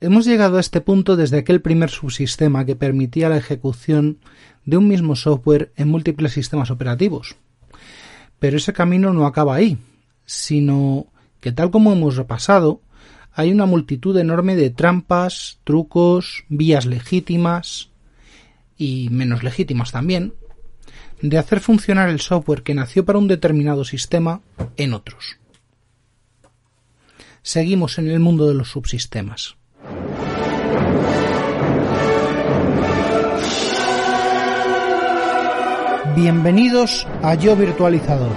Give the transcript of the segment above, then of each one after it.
Hemos llegado a este punto desde aquel primer subsistema que permitía la ejecución de un mismo software en múltiples sistemas operativos. Pero ese camino no acaba ahí, sino que tal como hemos repasado, hay una multitud enorme de trampas, trucos, vías legítimas y menos legítimas también, de hacer funcionar el software que nació para un determinado sistema en otros. Seguimos en el mundo de los subsistemas. Bienvenidos a Yo Virtualizador.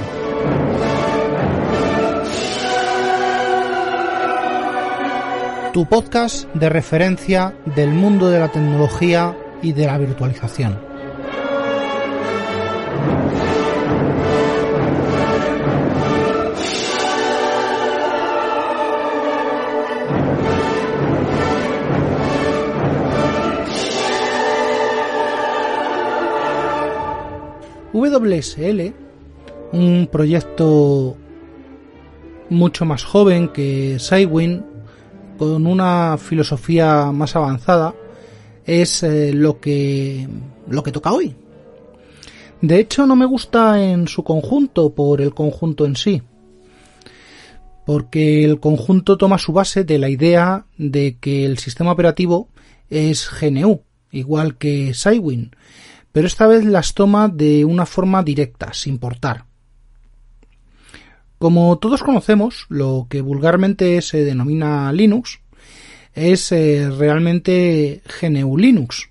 Tu podcast de referencia del mundo de la tecnología y de la virtualización. WSL, un proyecto mucho más joven que Sidewin, con una filosofía más avanzada, es eh, lo que lo que toca hoy. De hecho, no me gusta en su conjunto por el conjunto en sí, porque el conjunto toma su base de la idea de que el sistema operativo es GNU, igual que Sidewin, pero esta vez las toma de una forma directa, sin portar. Como todos conocemos, lo que vulgarmente se denomina Linux es eh, realmente GNU Linux,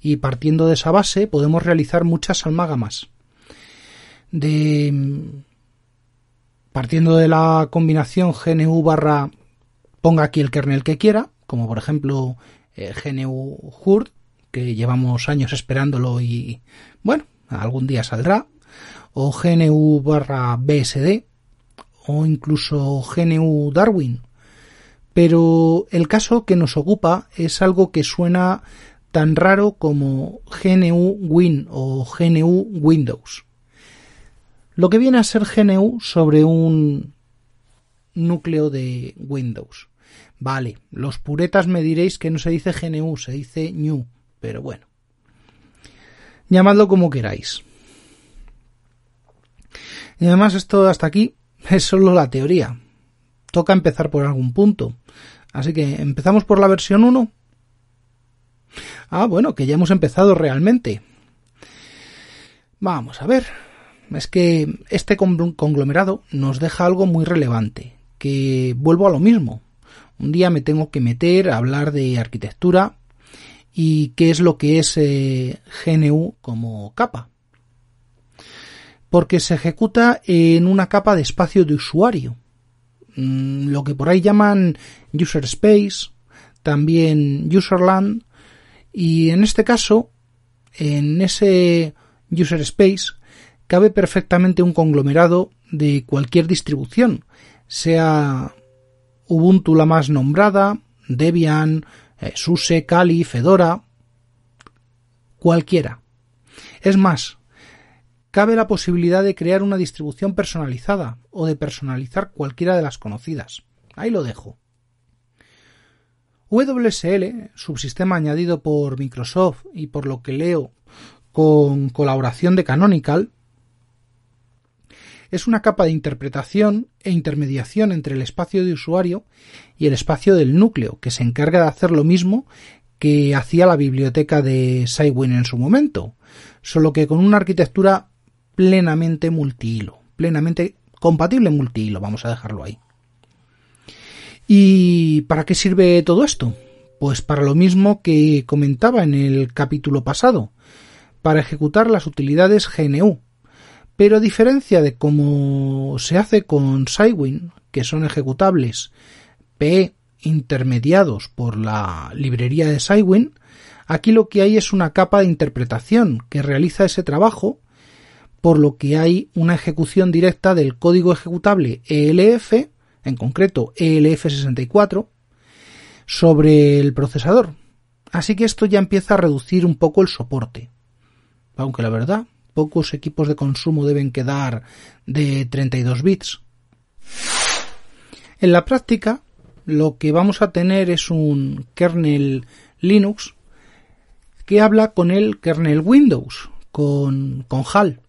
y partiendo de esa base podemos realizar muchas almágamas. De partiendo de la combinación GNU barra ponga aquí el kernel que quiera, como por ejemplo eh, GNU HURD, que llevamos años esperándolo y bueno, algún día saldrá, o GNU barra BSD, o incluso GNU Darwin. Pero el caso que nos ocupa es algo que suena tan raro como GNU Win o GNU Windows. Lo que viene a ser GNU sobre un núcleo de Windows. Vale, los puretas me diréis que no se dice GNU, se dice New pero bueno. Llamadlo como queráis. Y además esto hasta aquí es solo la teoría. Toca empezar por algún punto. Así que empezamos por la versión 1. Ah, bueno, que ya hemos empezado realmente. Vamos a ver. Es que este conglomerado nos deja algo muy relevante, que vuelvo a lo mismo. Un día me tengo que meter a hablar de arquitectura y qué es lo que es eh, GNU como capa. Porque se ejecuta en una capa de espacio de usuario, mm, lo que por ahí llaman user space, también userland, y en este caso, en ese user space, cabe perfectamente un conglomerado de cualquier distribución, sea Ubuntu la más nombrada, Debian, SUSE, Kali, Fedora, cualquiera. Es más, cabe la posibilidad de crear una distribución personalizada o de personalizar cualquiera de las conocidas. Ahí lo dejo. WSL, subsistema añadido por Microsoft y por lo que leo con colaboración de Canonical, es una capa de interpretación e intermediación entre el espacio de usuario y el espacio del núcleo, que se encarga de hacer lo mismo que hacía la biblioteca de Sidewin en su momento, solo que con una arquitectura plenamente multihilo, plenamente compatible multihilo, vamos a dejarlo ahí. ¿Y para qué sirve todo esto? Pues para lo mismo que comentaba en el capítulo pasado, para ejecutar las utilidades GNU, pero a diferencia de cómo se hace con Sidewin, que son ejecutables P intermediados por la librería de Sidewin, aquí lo que hay es una capa de interpretación que realiza ese trabajo, por lo que hay una ejecución directa del código ejecutable ELF, en concreto ELF64, sobre el procesador. Así que esto ya empieza a reducir un poco el soporte. Aunque la verdad, pocos equipos de consumo deben quedar de 32 bits. En la práctica, lo que vamos a tener es un kernel Linux que habla con el kernel Windows, con, con HAL,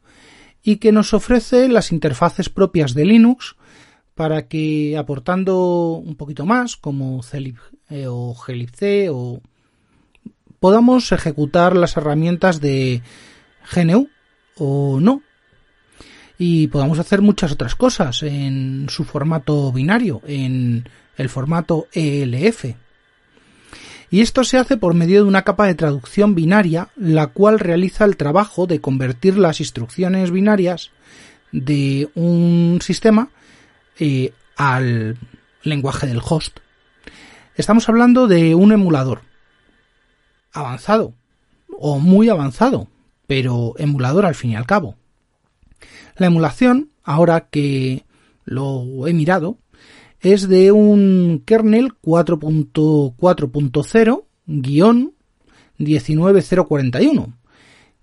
y que nos ofrece las interfaces propias de Linux para que aportando un poquito más, como Celib eh, o glibc o podamos ejecutar las herramientas de GNU o no. Y podamos hacer muchas otras cosas en su formato binario, en el formato ELF. Y esto se hace por medio de una capa de traducción binaria, la cual realiza el trabajo de convertir las instrucciones binarias de un sistema eh, al lenguaje del host. Estamos hablando de un emulador avanzado o muy avanzado, pero emulador al fin y al cabo. La emulación, ahora que lo he mirado, es de un kernel 4.4.0-19041,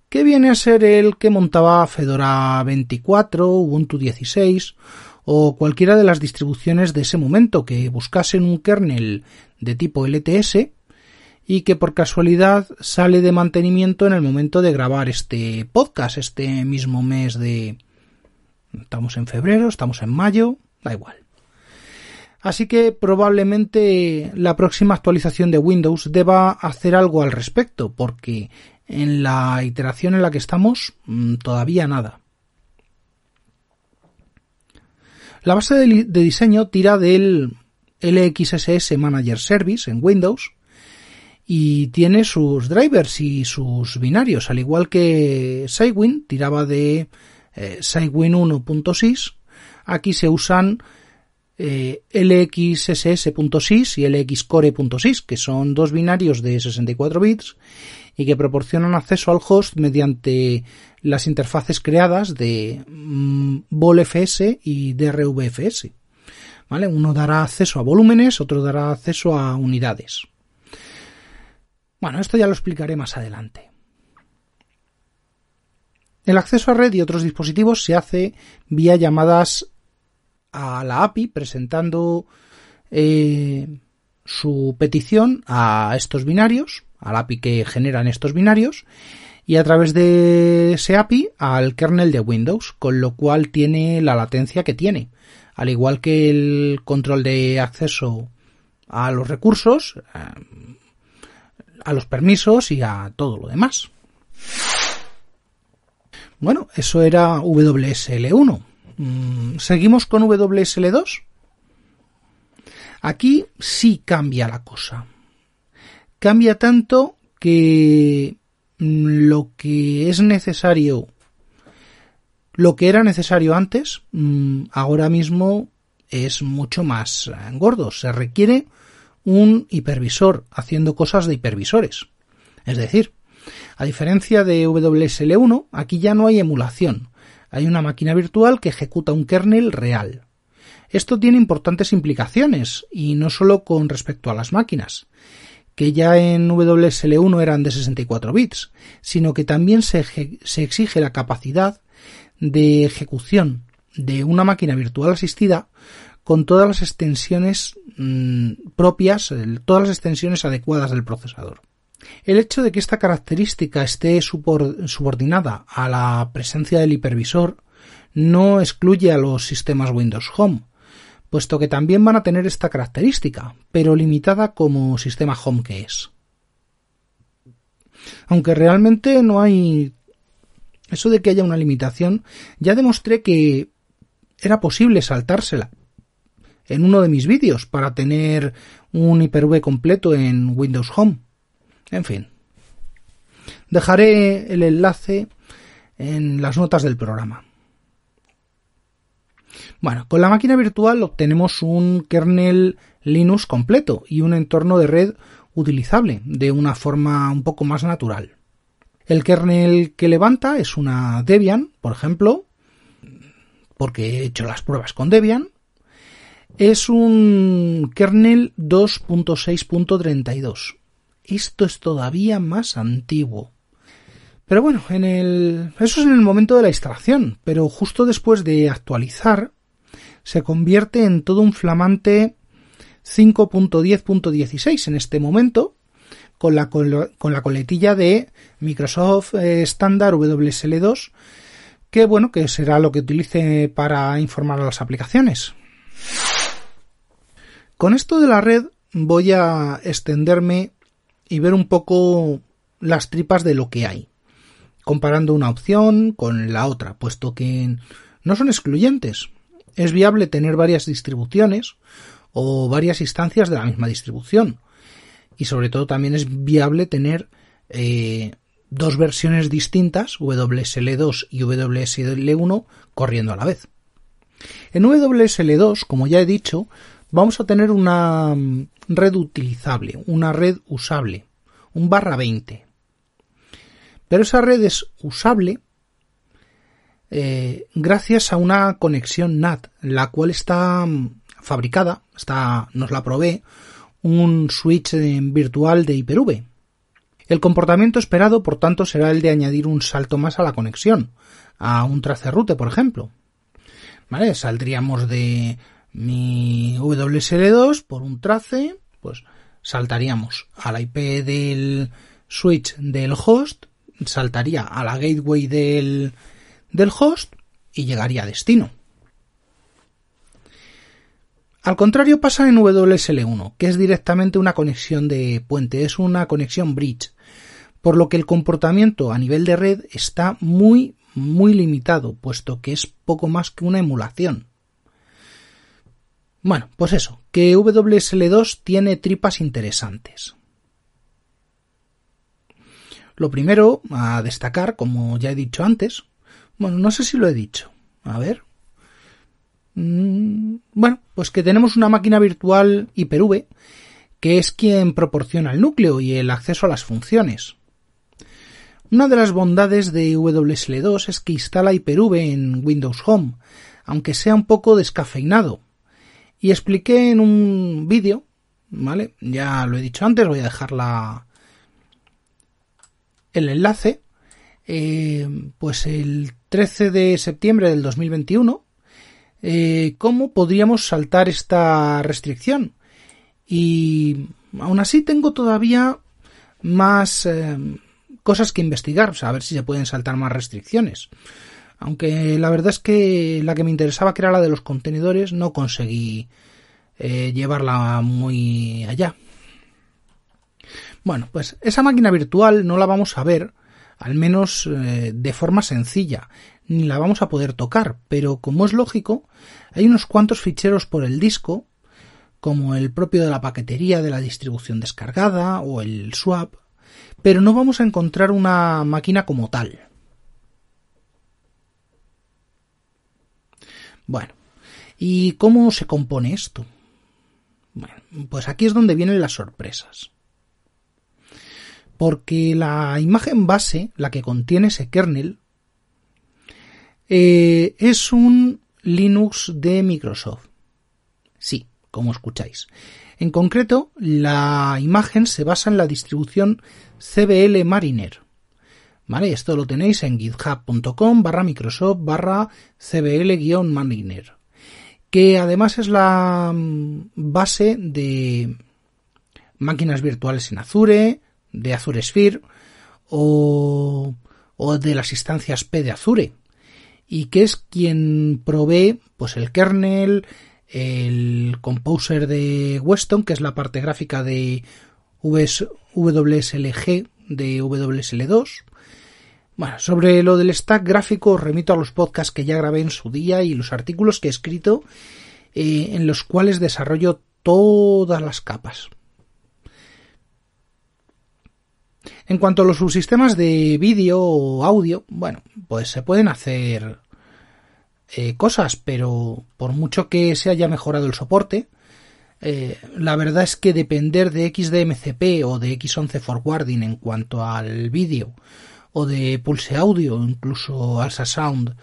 que viene a ser el que montaba Fedora 24, Ubuntu 16 o cualquiera de las distribuciones de ese momento que buscasen un kernel de tipo LTS y que por casualidad sale de mantenimiento en el momento de grabar este podcast, este mismo mes de... Estamos en febrero, estamos en mayo, da igual. Así que probablemente la próxima actualización de Windows deba hacer algo al respecto, porque en la iteración en la que estamos mm, todavía nada. La base de, diseño tira del LXSS Manager Service en Windows y tiene sus drivers y sus binarios, al igual que Cygwin tiraba de eh, Cygwin 1.6. Aquí se usan eh, LXSS.sys y LXcore.sys, que son dos binarios de 64 bits y que proporcionan acceso al host mediante las interfaces creadas de mm, VolFS y DRVFS. ¿Vale? Uno dará acceso a volúmenes, otro dará acceso a unidades. Bueno, esto ya lo explicaré más adelante. El acceso a red y otros dispositivos se hace vía llamadas a la API presentando eh, su petición a estos binarios, al API que generan estos binarios, y a través de ese API al kernel de Windows, con lo cual tiene la latencia que tiene. Al igual que el control de acceso a los recursos, eh, a los permisos y a todo lo demás. Bueno, eso era WSL1. Mm, Seguimos con WSL2. Aquí sí cambia la cosa. Cambia tanto que lo que es necesario, lo que era necesario antes, mm, ahora mismo es mucho más gordo. Se requiere un hipervisor haciendo cosas de hipervisores. Es decir, a diferencia de WSL1, aquí ya no hay emulación. Hay una máquina virtual que ejecuta un kernel real. Esto tiene importantes implicaciones, y no solo con respecto a las máquinas, que ya en WSL1 eran de 64 bits, sino que también se, exige la capacidad de ejecución de una máquina virtual asistida con todas las extensiones mm, propias, todas las extensiones adecuadas del procesador. El hecho de que esta característica esté subordinada a la presencia del hipervisor no excluye a los sistemas Windows Home, puesto que también van a tener esta característica, pero limitada como sistema home que es. Aunque realmente no hay eso de que haya una limitación, ya demostré que era posible saltársela en uno de mis vídeos para tener un Hyper-V completo en Windows Home. En fin. Dejaré el enlace en las notas del programa. Bueno, con la máquina virtual obtenemos un kernel Linux completo y un entorno de red utilizable de una forma un poco más natural. El kernel que levanta es una Debian, por ejemplo, porque he hecho las pruebas con Debian. Es un kernel 2.6.32. Esto es todavía más antiguo. Pero bueno, en el... eso es en el momento de la instalación, pero justo después de actualizar se convierte en todo un flamante 5.10.16 en este momento, con la, coletilla de Microsoft estándar WSL2, que bueno, que será lo que utilice para informar a las aplicaciones. Con esto de la red voy a extenderme y ver un poco las tripas de lo que hay, comparando una opción con la otra, puesto que no son excluyentes. Es viable tener varias distribuciones o varias instancias de la misma distribución. Y sobre todo también es viable tener eh, dos versiones distintas, WSL2 y WSL1, corriendo a la vez. En WSL2, como ya he dicho, vamos a tener una mm, red utilizable, una red usable, un barra 20. Pero esa red es usable eh, gracias a una conexión NAT, la cual está mm, fabricada, está, nos la provee un switch virtual de Hyper-V. El comportamiento esperado, por tanto, será el de añadir un salto más a la conexión, a un tracerrute, por ejemplo. ¿Vale? Saldríamos de mi WSL2 por un trace, pues saltaríamos a la IP del switch del host, saltaría a la gateway del, del host y llegaría a destino. Al contrario pasa en WSL1, que es directamente una conexión de puente, es una conexión bridge, por lo que el comportamiento a nivel de red está muy, muy limitado, puesto que es poco más que una emulación. Bueno, pues eso, que WSL2 tiene tripas interesantes. Lo primero a destacar, como ya he dicho antes, bueno, no sé si lo he dicho. A ver. Mm, bueno, pues que tenemos una máquina virtual Hyper-V que es quien proporciona el núcleo y el acceso a las funciones. Una de las bondades de WSL2 es que instala Hyper-V en Windows Home, aunque sea un poco descafeinado, y expliqué en un vídeo, ¿vale? Ya lo he dicho antes, voy a dejar la, el enlace, eh, pues el 13 de septiembre del 2021, eh, cómo podríamos saltar esta restricción. Y aún así tengo todavía más eh, cosas que investigar, a ver si se pueden saltar más restricciones. Aunque la verdad es que la que me interesaba, que era la de los contenedores, no conseguí eh, llevarla muy allá. Bueno, pues esa máquina virtual no la vamos a ver, al menos eh, de forma sencilla, ni la vamos a poder tocar, pero como es lógico, hay unos cuantos ficheros por el disco, como el propio de la paquetería de la distribución descargada o el swap, pero no vamos a encontrar una máquina como tal. Bueno, ¿y cómo se compone esto? Bueno, pues aquí es donde vienen las sorpresas. Porque la imagen base, la que contiene ese kernel, eh, es un Linux de Microsoft. Sí, como escucháis. En concreto, la imagen se basa en la distribución CBL Mariner. Esto lo tenéis en github.com barra Microsoft barra CBL-Mariner. Que además es la mm, base de máquinas virtuales en Azure, de Azure Sphere o, o de las instancias P de Azure y que es quien provee pues el kernel, el composer de Weston, que es la parte gráfica de WSLG de WSL2. Bueno, sobre lo del stack gráfico os remito a los podcasts que ya grabé en su día y los artículos que he escrito eh, en los cuales desarrollo todas las capas. En cuanto a los subsistemas de vídeo o audio, bueno, pues se pueden hacer eh, cosas, pero por mucho que se haya mejorado el soporte, eh, la verdad es que depender de XDMCP o de X11 forwarding en cuanto al vídeo o de Pulse Audio incluso Alsa Sound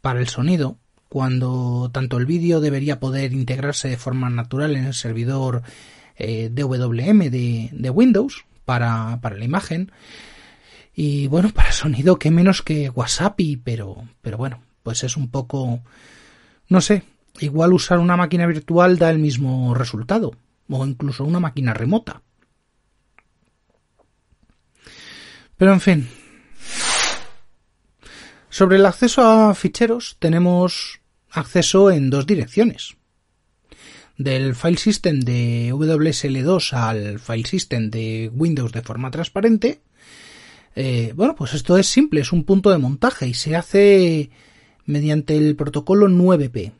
para el sonido, cuando tanto el vídeo debería poder integrarse de forma natural en el servidor eh, DWM de, de Windows, para, para la imagen. Y bueno, para sonido que menos que WhatsApp, pero, pero bueno, pues es un poco, no sé, igual usar una máquina virtual da el mismo resultado. o incluso una máquina remota. Pero en fin. Sobre el acceso a ficheros tenemos acceso en dos direcciones. Del file system de WSL2 al file system de Windows de forma transparente. Eh, bueno, pues esto es simple, es un punto de montaje y se hace mediante el protocolo 9P.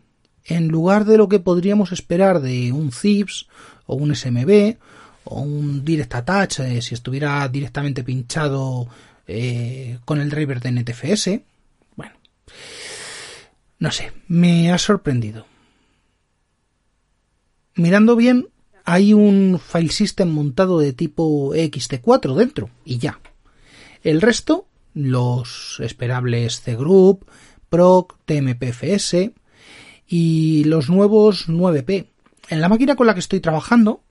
En lugar de lo que podríamos esperar de un ZIPS o un SMB o un Direct Attach eh, si estuviera directamente pinchado eh, con el driver de NTFS. No sé, me ha sorprendido. Mirando bien, hay un file system montado de tipo XT4 dentro y ya. El resto, los esperables cgroup, proc, tmpfs y los nuevos 9p. En la máquina con la que estoy trabajando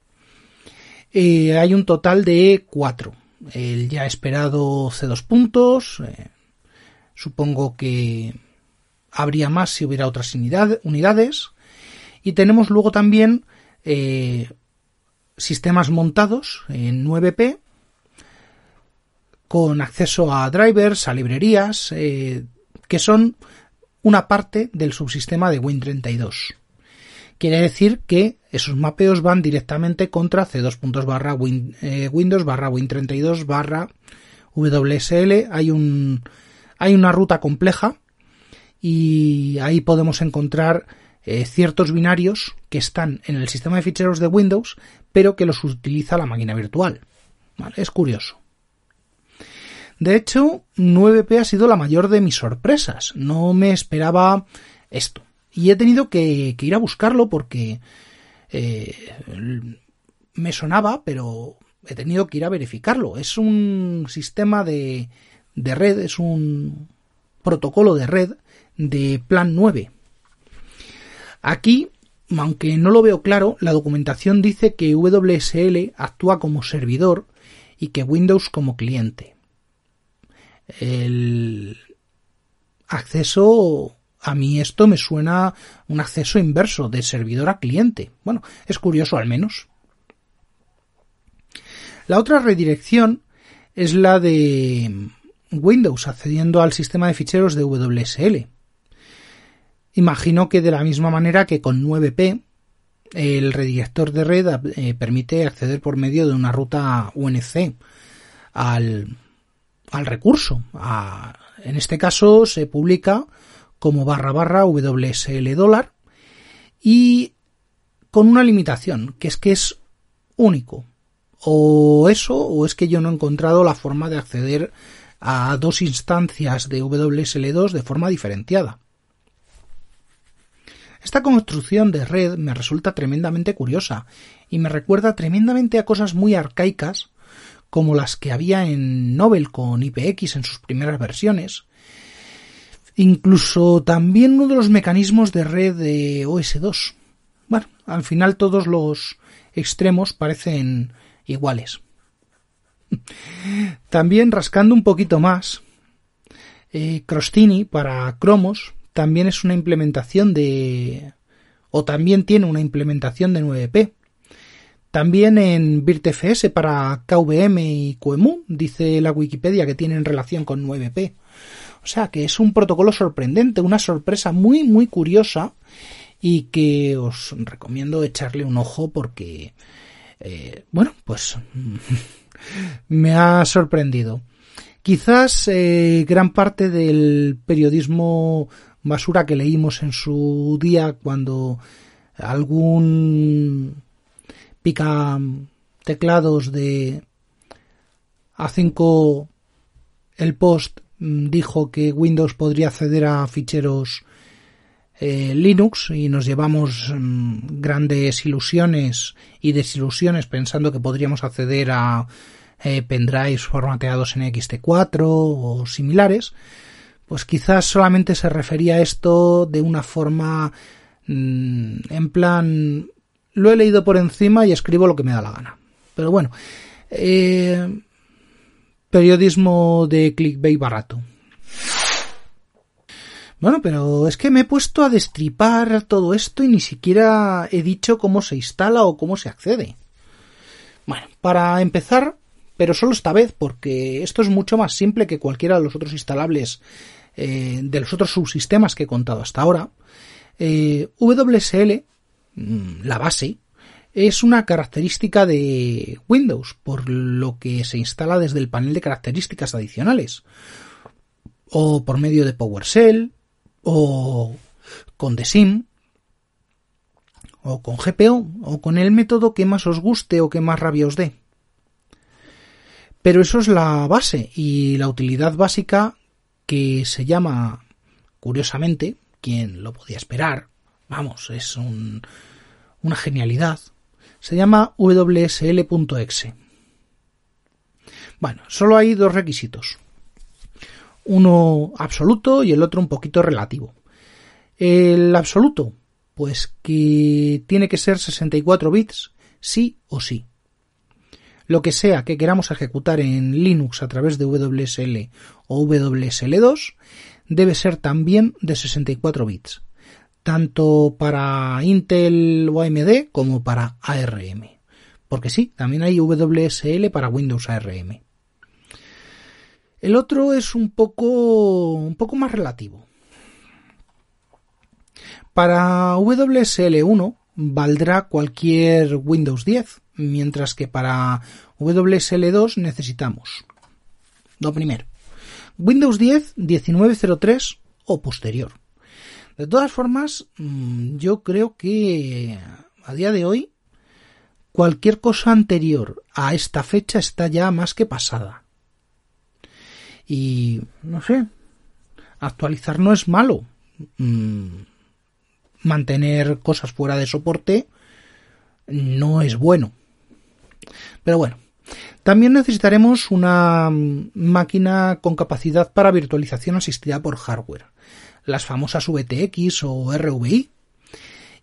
eh, hay un total de 4. El ya esperado C2 puntos. Eh, supongo que habría más si hubiera otras unidades. Y tenemos luego también eh, sistemas montados en 9P con acceso a drivers, a librerías, que son una parte del subsistema de Win32. Quiere decir que esos mapeos van directamente contra C2 barra eh, Windows barra Win32 barra WSL. Hay un hay una ruta compleja y ahí podemos encontrar eh, ciertos binarios que están en el sistema de ficheros de Windows, pero que los utiliza la máquina virtual. Es curioso. De hecho, 9P ha sido la mayor de mis sorpresas. No me esperaba esto. Y he tenido que, ir a buscarlo porque eh, me sonaba, pero he tenido que ir a verificarlo. Es un sistema de, de red, es un protocolo de red de plan 9. Aquí, aunque no lo veo claro, la documentación dice que WSL actúa como servidor y que Windows como cliente. El acceso a mí esto me suena un acceso inverso de servidor a cliente. Bueno, es curioso al menos. La otra redirección es la de Windows accediendo al sistema de ficheros de WSL. Imagino que de la misma manera que con 9P el redirector de red eh, permite acceder por medio de una ruta UNC al, al recurso. en este caso se publica como barra barra WSL dólar y con una limitación, que es que es único. O eso, o es que yo no he encontrado la forma de acceder a dos instancias de WSL2 de forma diferenciada. Esta construcción de red me resulta tremendamente curiosa y me recuerda tremendamente a cosas muy arcaicas como las que había en Nobel con IPX en sus primeras versiones, Incluso también uno de los mecanismos de red de OS2. Bueno, al final todos los extremos parecen iguales. También rascando un poquito más, eh, Crostini para Cromos también es una implementación de... o también tiene una implementación de 9P. También en VirtFS para KVM y QEMU dice la Wikipedia que tienen relación con 9P. O sea que es un protocolo sorprendente, una sorpresa muy, muy curiosa y que os recomiendo echarle un ojo porque, eh, bueno, pues me ha sorprendido. Quizás eh, gran parte del periodismo basura que leímos en su día cuando algún pica teclados de A5 el post Mm, dijo que Windows podría acceder a ficheros eh, Linux y nos llevamos mm, grandes ilusiones y desilusiones pensando que podríamos acceder a eh, pendrives formateados en XT4 o similares, pues quizás solamente se refería a esto de una forma mm, en plan lo he leído por encima y escribo lo que me da la gana. Pero bueno, eh, periodismo de clickbait barato. Bueno, pero es que me he puesto a destripar todo esto y ni siquiera he dicho cómo se instala o cómo se accede. Bueno, para empezar, pero solo esta vez, porque esto es mucho más simple que cualquiera de los otros instalables eh, de los otros subsistemas que he contado hasta ahora. Eh, WSL, mm, la base, es una característica de Windows, por lo que se instala desde el panel de características adicionales, o por medio de PowerShell, o con DSIM, o con GPO, o con el método que más os guste o que más rabia os dé. Pero eso es la base y la utilidad básica que se llama, curiosamente, quien lo podía esperar, vamos, es una genialidad, se llama WSL.exe. Bueno, solo hay dos requisitos. Uno absoluto y el otro un poquito relativo. El absoluto, pues que tiene que ser 64 bits, sí o sí. Lo que sea que queramos ejecutar en Linux a través de WSL o WSL2 debe ser también de 64 bits tanto para Intel o AMD como para ARM. Porque sí, también hay WSL para Windows ARM. El otro es un poco, un poco más relativo. Para WSL1 valdrá cualquier Windows 10, mientras que para WSL2 necesitamos lo primero, Windows 10 1903 o posterior. De todas formas, mm, yo creo que a día de hoy cualquier cosa anterior a esta fecha está ya más que pasada. Y no sé, actualizar no es malo. Mm, mantener cosas fuera de soporte no es bueno. Pero bueno, también necesitaremos una mm, máquina con capacidad para virtualización asistida por hardware las famosas VTX o RVI,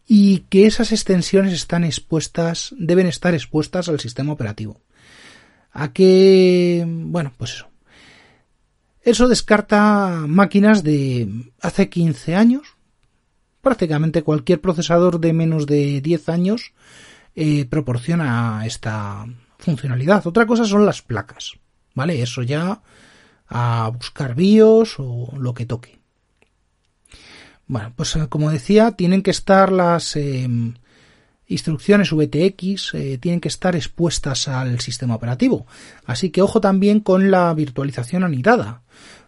y que esas extensiones están expuestas, deben estar expuestas al sistema operativo. A que, bueno, pues eso. Eso descarta máquinas de hace 15 años. Prácticamente cualquier procesador de menos de 10 años eh, proporciona esta funcionalidad. Otra cosa son las placas, ¿vale? Eso ya a buscar BIOS o lo que toque. Bueno, pues eh, como decía, tienen que estar las eh, instrucciones VTX, eh, tienen que estar expuestas al sistema operativo. Así que ojo también con la virtualización anidada,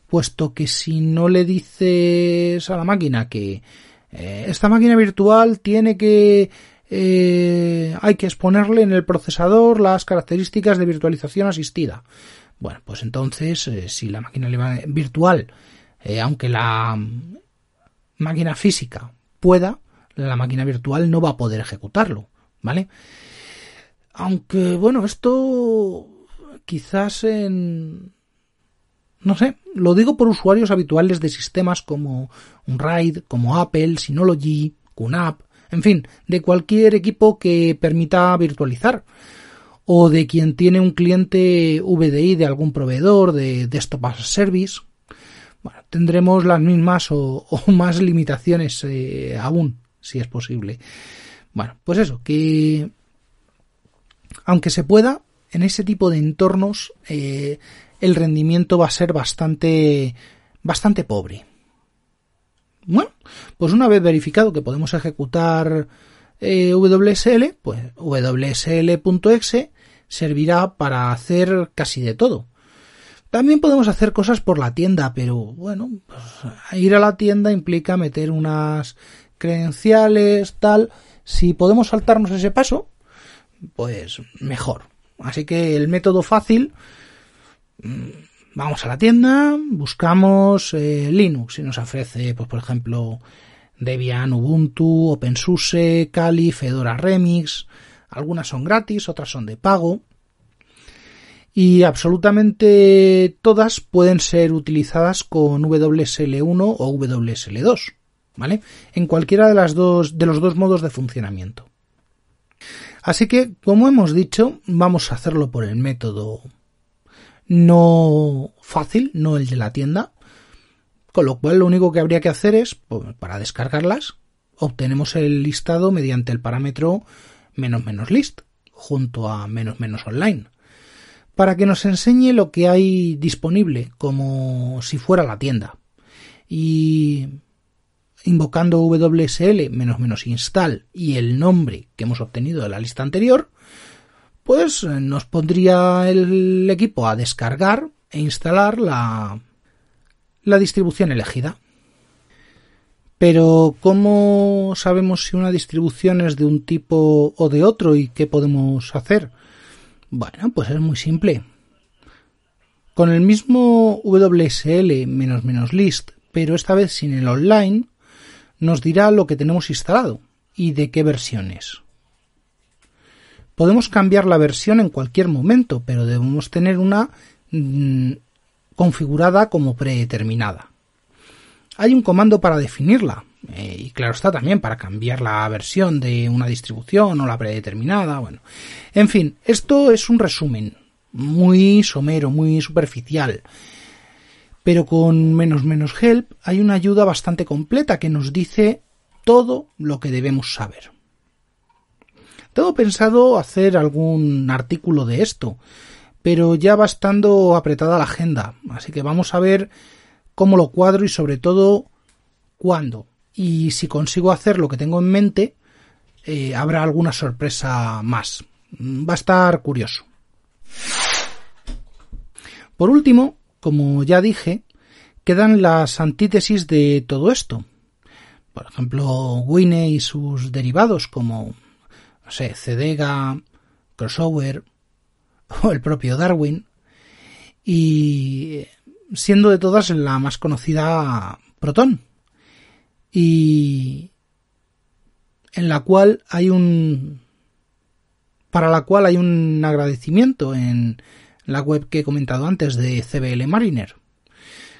puesto que si no le dices a la máquina que esta máquina virtual tiene que hay que exponerle en el procesador las características de virtualización asistida. Bueno, pues entonces, si la máquina virtual, aunque la máquina física pueda, la máquina virtual no va a poder ejecutarlo, ¿vale? Aunque, bueno, esto quizás en... No sé, lo digo por usuarios habituales de sistemas como un RAID, como Apple, Synology, QNAP, en fin, de cualquier equipo que permita virtualizar o de quien tiene un cliente VDI de algún proveedor de Desktop as a Service, bueno, tendremos las mismas o, más limitaciones eh, aún, si es posible. Bueno, pues eso, que aunque se pueda, en ese tipo de entornos eh, el rendimiento va a ser bastante, bastante pobre. Bueno, pues una vez verificado que podemos ejecutar eh, WSL, pues WSL.exe servirá para hacer casi de todo. También podemos hacer cosas por la tienda, pero bueno, pues, ir a la tienda implica meter unas credenciales, tal. Si podemos saltarnos ese paso, pues mejor. Así que el método fácil, mm, vamos a la tienda, buscamos eh, Linux y nos ofrece, pues por ejemplo, Debian, Ubuntu, OpenSUSE, Kali, Fedora Remix. Algunas son gratis, otras son de pago y absolutamente todas pueden ser utilizadas con WSL1 o WSL2, ¿vale? En cualquiera de los dos modos de funcionamiento. Así que, como hemos dicho, vamos a hacerlo por el método no fácil, no el de la tienda. con lo cual lo único que habría que hacer es, pues, para descargarlas, obtenemos el listado mediante el parámetro menos menos list junto a menos menos online para que nos enseñe lo que hay disponible como si fuera la tienda y invocando wsl menos menos install y el nombre que hemos obtenido de la lista anterior pues nos pondría el equipo a descargar e instalar la, distribución elegida. Pero ¿cómo sabemos si una distribución es de un tipo o de otro y qué podemos hacer? Bueno, pues es muy simple. Con el mismo WSL menos menos list, pero esta vez sin el online, nos dirá lo que tenemos instalado y de qué versiones. Podemos cambiar la versión en cualquier momento, pero debemos tener una mm, configurada como predeterminada. Hay un comando para definirla, eh, y claro está también para cambiar la versión de una distribución o la predeterminada, bueno. En fin, esto es un resumen, muy somero, muy superficial. Pero con menos menos help hay una ayuda bastante completa que nos dice todo lo que debemos saber. Tengo pensado hacer algún artículo de esto, pero ya va estando apretada la agenda, así que vamos a ver cómo lo cuadro y sobre todo cuándo. Y si consigo hacer lo que tengo en mente, eh, habrá alguna sorpresa más. Va a estar curioso. Por último, como ya dije, quedan las antítesis de todo esto. Por ejemplo, Wine y sus derivados como, no sé, Cedega, Crossover, o el propio Darwin, y siendo de todas la más conocida Proton, y en la cual hay un para la cual hay un agradecimiento en la web que he comentado antes de CBL Mariner.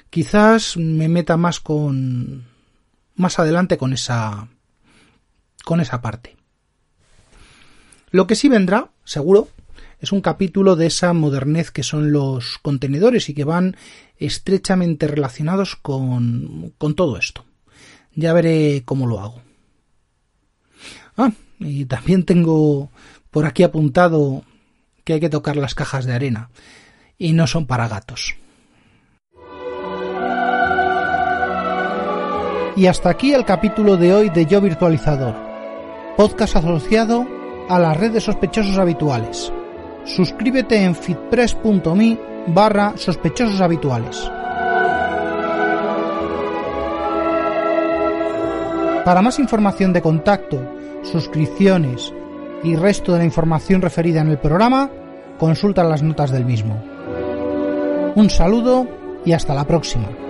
Quizás me meta más con más adelante con esa con esa parte. Lo que sí vendrá, seguro, es un capítulo de esa modernez que son los contenedores y que van estrechamente relacionados con, con todo esto. Ya veré cómo lo hago. Ah, y también tengo por aquí apuntado que hay que tocar las cajas de arena y no son para gatos. Y hasta aquí el capítulo de hoy de Yo Virtualizador, podcast asociado a la red de sospechosos habituales suscríbete en fitpress.me barra sospechosos habituales. Para más información de contacto, suscripciones y resto de la información referida en el programa, consulta las notas del mismo. Un saludo y hasta la próxima.